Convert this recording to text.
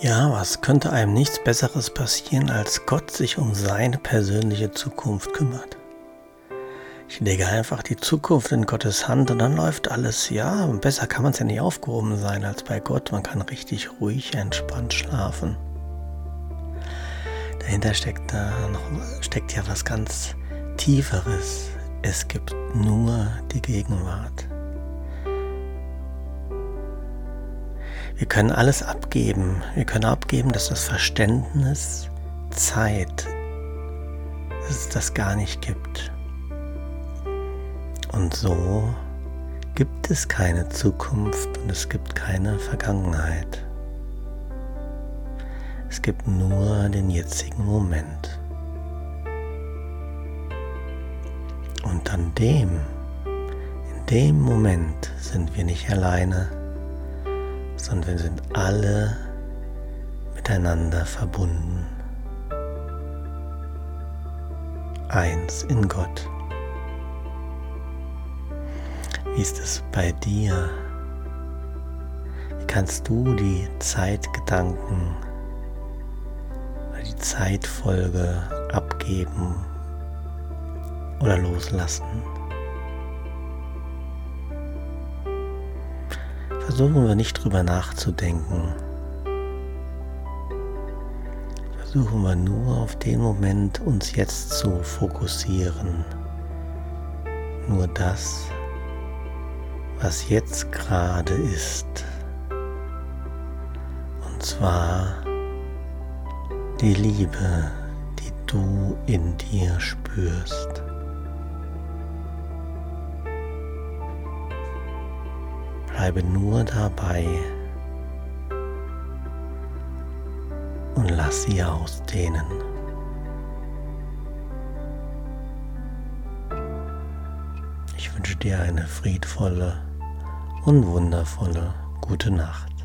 Ja, was könnte einem nichts Besseres passieren, als Gott sich um seine persönliche Zukunft kümmert? Ich lege einfach die Zukunft in Gottes Hand und dann läuft alles. Ja, besser kann man es ja nicht aufgehoben sein als bei Gott. Man kann richtig ruhig, entspannt schlafen. Dahinter steckt da noch, steckt ja was ganz Tieferes. Es gibt nur die Gegenwart. Wir können alles abgeben. Wir können abgeben, dass das Verständnis Zeit, dass es das gar nicht gibt. Und so gibt es keine Zukunft und es gibt keine Vergangenheit. Es gibt nur den jetzigen Moment. Und an dem, in dem Moment sind wir nicht alleine, sondern wir sind alle miteinander verbunden. Eins in Gott. Wie ist es bei dir? Wie kannst du die Zeitgedanken oder die Zeitfolge abgeben oder loslassen? Versuchen wir nicht drüber nachzudenken. Versuchen wir nur auf den Moment uns jetzt zu fokussieren. Nur das, was jetzt gerade ist. Und zwar die Liebe, die du in dir spürst. Bleibe nur dabei und lass sie ausdehnen. Ich wünsche dir eine friedvolle und wundervolle gute Nacht.